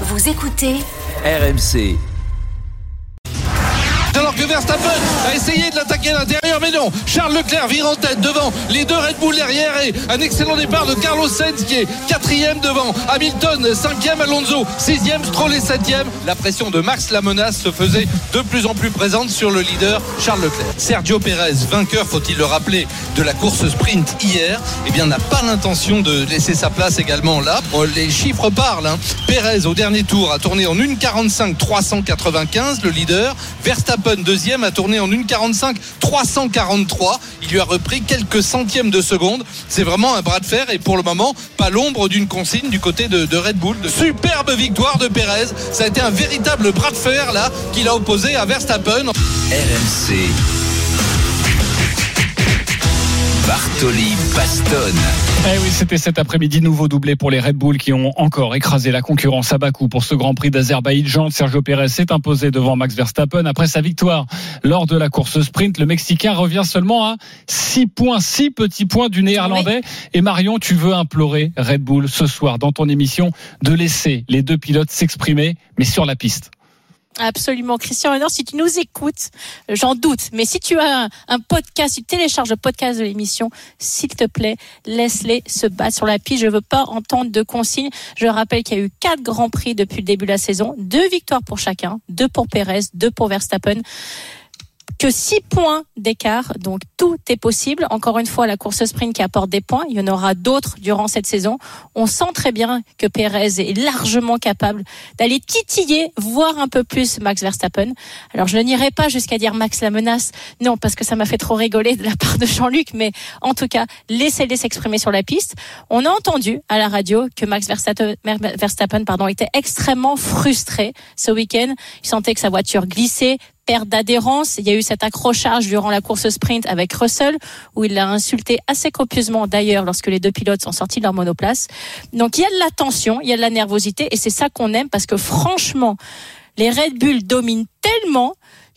Vous écoutez RMC. Alors que Verstappen a essayé de l'attaquer à l'intérieur, mais non. Charles Leclerc vire en tête devant les deux Red Bull derrière et un excellent départ de Carlos Sainz qui est quatrième devant Hamilton, cinquième Alonso, sixième Stroll et septième. La pression de Max la menace se faisait de plus en plus présente sur le leader Charles Leclerc. Sergio Pérez, vainqueur, faut-il le rappeler, de la course sprint hier, eh bien n'a pas l'intention de laisser sa place également là. Les chiffres parlent. Hein. Pérez au dernier tour a tourné en 1,45 395 le leader. Verstappen deuxième, a tourné en 1,45 343. Il lui a repris quelques centièmes de seconde. C'est vraiment un bras de fer et pour le moment, pas l'ombre d'une consigne du côté de, Red Bull. Superbe victoire de Pérez. Ça a été un véritable bras de fer là qu'il a opposé à Verstappen. Bartoli Bastonne. Eh oui, c'était cet après-midi nouveau doublé pour les Red Bull qui ont encore écrasé la concurrence à Bakou pour ce Grand Prix d'Azerbaïdjan. Sergio Pérez s'est imposé devant Max Verstappen après sa victoire lors de la course sprint. Le Mexicain revient seulement à 6 points, 6 petits points du Néerlandais. Et Marion, tu veux implorer Red Bull ce soir dans ton émission de laisser les deux pilotes s'exprimer, mais sur la piste. Absolument. Christian Honor, si tu nous écoutes, j'en doute, mais si tu as un, podcast, si tu télécharges le podcast de l'émission, s'il te plaît, laisse-les se battre sur la piste. Je veux pas entendre de consignes. Je rappelle qu'il y a eu quatre grands prix depuis le début de la saison, deux victoires pour chacun, deux pour Perez, deux pour Verstappen que 6 points d'écart, donc tout est possible. Encore une fois, la course sprint qui apporte des points, il y en aura d'autres durant cette saison. On sent très bien que Pérez est largement capable d'aller titiller, voir un peu plus Max Verstappen. Alors je n'irai pas jusqu'à dire Max la menace, non, parce que ça m'a fait trop rigoler de la part de Jean-Luc, mais en tout cas, laissez-les s'exprimer sur la piste. On a entendu à la radio que Max Verstappen, était extrêmement frustré ce week-end. Il sentait que sa voiture glissait, perte d'adhérence. Il y a eu cet accrochage durant la course sprint avec Russell, où il l'a insulté assez copieusement d'ailleurs lorsque les deux pilotes sont sortis de leur monoplace. Donc il y a de la tension, il y a de la nervosité, et c'est ça qu'on aime parce que franchement, les Red Bull dominent tellement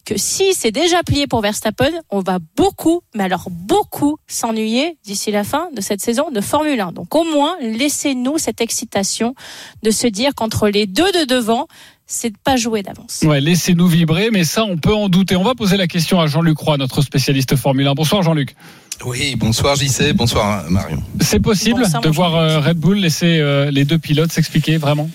que si c'est déjà plié pour Verstappen, on va beaucoup, mais alors beaucoup s'ennuyer d'ici la fin de cette saison de Formule 1. Donc au moins, laissez-nous cette excitation de se dire qu'entre les deux de devant, c'est de pas jouer d'avance. Ouais, laissez-nous vibrer, mais ça, on peut en douter. On va poser la question à Jean-Luc Roy, notre spécialiste Formule 1. Bonsoir Jean-Luc. Oui, bonsoir JC, bonsoir Marion. C'est possible de voir euh, Red Bull laisser euh, les deux pilotes s'expliquer vraiment?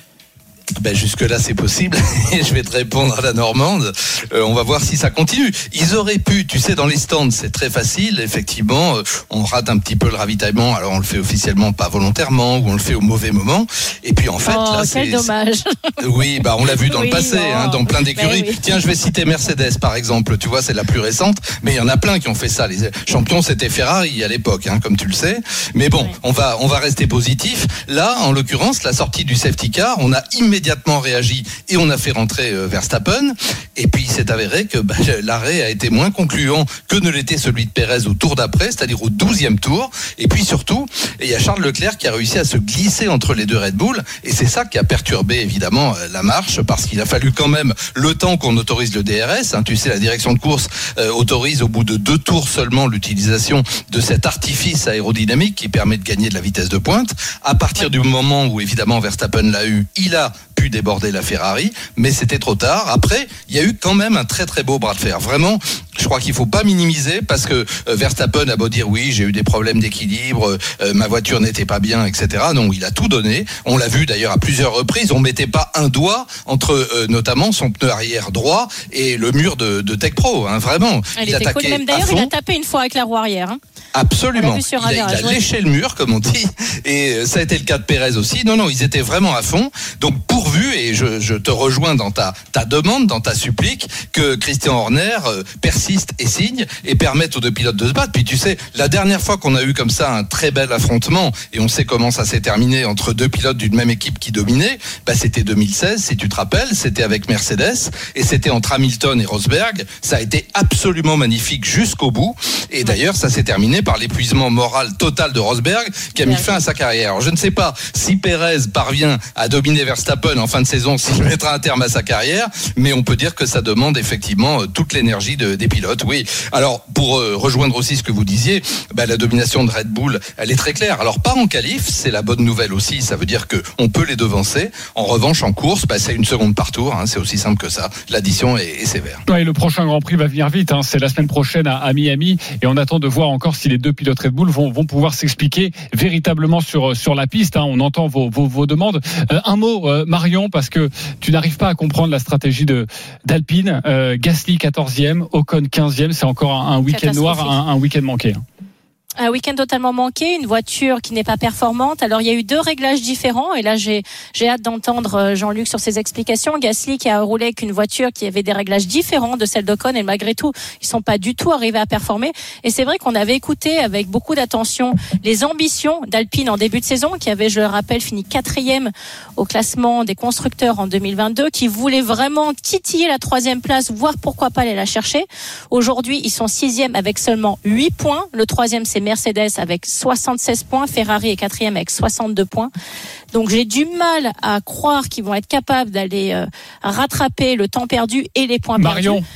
Ben jusque-là, c'est possible. Et je vais te répondre à la Normande. Euh, on va voir si ça continue. Ils auraient pu, tu sais, dans les stands, c'est très facile. Effectivement, euh, on rate un petit peu le ravitaillement. Alors, on le fait officiellement pas volontairement ou on le fait au mauvais moment. Et puis, en fait, oh, là, c'est. dommage. Oui, bah, on l'a vu dans le passé, hein, dans plein d'écuries. Ben Tiens, je vais citer Mercedes, par exemple. Tu vois, c'est la plus récente. Mais il y en a plein qui ont fait ça. Les champions, c'était Ferrari à l'époque, hein, comme tu le sais. Mais bon, on va, on va rester positif. Là, en l'occurrence, la sortie du safety car, on a immédiatement immédiatement réagi et on a fait rentrer euh, Verstappen. Et puis il s'est avéré que bah, l'arrêt a été moins concluant que ne l'était celui de Pérez au tour d'après, c'est-à-dire au 12e tour. Et puis surtout, il y a Charles Leclerc qui a réussi à se glisser entre les deux Red Bull. Et c'est ça qui a perturbé évidemment euh, la marche parce qu'il a fallu quand même le temps qu'on autorise le DRS. Hein. Tu sais, la direction de course euh, autorise au bout de deux tours seulement l'utilisation de cet artifice aérodynamique qui permet de gagner de la vitesse de pointe. À partir du moment où évidemment Verstappen l'a eu, il a déborder la Ferrari, mais c'était trop tard. Après, il y a eu quand même un très très beau bras de fer. Vraiment, je crois qu'il faut pas minimiser parce que euh, Verstappen a beau dire oui, j'ai eu des problèmes d'équilibre, euh, ma voiture n'était pas bien, etc. Non, il a tout donné. On l'a vu d'ailleurs à plusieurs reprises. On mettait pas un doigt entre euh, notamment son pneu arrière droit et le mur de, de Tech Pro. Hein, vraiment. il, était cool. Même d'ailleurs, il a tapé une fois avec la roue arrière. Hein. Absolument. Il a, léché le mur, comme on dit, et ça a été le cas de Pérez aussi. Non, non, ils étaient vraiment à fond. Donc pourvu, et je, je te rejoins dans ta, ta demande, dans ta supplique, que Christian Horner euh, et signe et permette aux deux pilotes de se battre. Puis tu sais, la dernière fois qu'on a eu comme ça un très bel affrontement, et on sait comment ça s'est terminé entre deux pilotes d'une même équipe qui dominait, bah c'était 2016, si tu te rappelles, c'était avec Mercedes, et c'était entre Hamilton et Rosberg. Ça a été absolument magnifique jusqu'au bout, et d'ailleurs ça s'est terminé par l'épuisement moral total de Rosberg qui a mis fin à sa carrière. je ne sais pas si Perez parvient à dominer Verstappen en fin de saison saison s'il mettra un terme à sa carrière, mais on peut dire que ça demande effectivement toute l'énergie de, des pilotes. Oui. Alors pour rejoindre aussi ce que vous disiez, bah, la domination de Red Bull, elle est très claire. Alors pas en qualif, c'est la bonne nouvelle aussi. Ça veut dire que on peut les devancer. En revanche, en course, bah, c'est une seconde par tour. Hein, c'est aussi simple que ça. L'addition est, sévère. Ouais, le prochain Grand Prix va venir vite. Hein. C'est la semaine prochaine à, Miami et on attend de voir encore si les deux pilotes Red Bull vont, vont pouvoir s'expliquer véritablement sur sur la piste. Hein. On entend vos, vos, vos demandes. Euh, un mot, euh, Marion, parce que tu n'arrives pas à comprendre la stratégie de d'Alpine. Euh, Gasly 14e, Ocon 15e. C'est encore un, week-end noir, un, un week-end manqué. Un week-end totalement manqué, une voiture qui n'est pas performante. Alors il y a eu deux réglages différents et là j'ai j'ai hâte d'entendre euh, Jean-Luc sur ses explications. Gasly qui a roulé avec une voiture qui avait des réglages différents de celle d'Ocon et malgré tout ils sont pas du tout arrivés à performer. Et c'est vrai qu'on avait écouté avec beaucoup d'attention les ambitions d'Alpine en début de saison qui avait, je le rappelle, fini quatrième au classement des constructeurs en 2022, qui voulait vraiment titiller la troisième place, voire pourquoi pas aller la chercher. Aujourd'hui ils sont sixième avec seulement 8 points. Le troisième c'est Mercedes avec 76 points, Ferrari est quatrième avec 62 points. Donc j'ai du mal à croire qu'ils vont être capables d'aller euh, rattraper le temps perdu et les points Marion, perdus.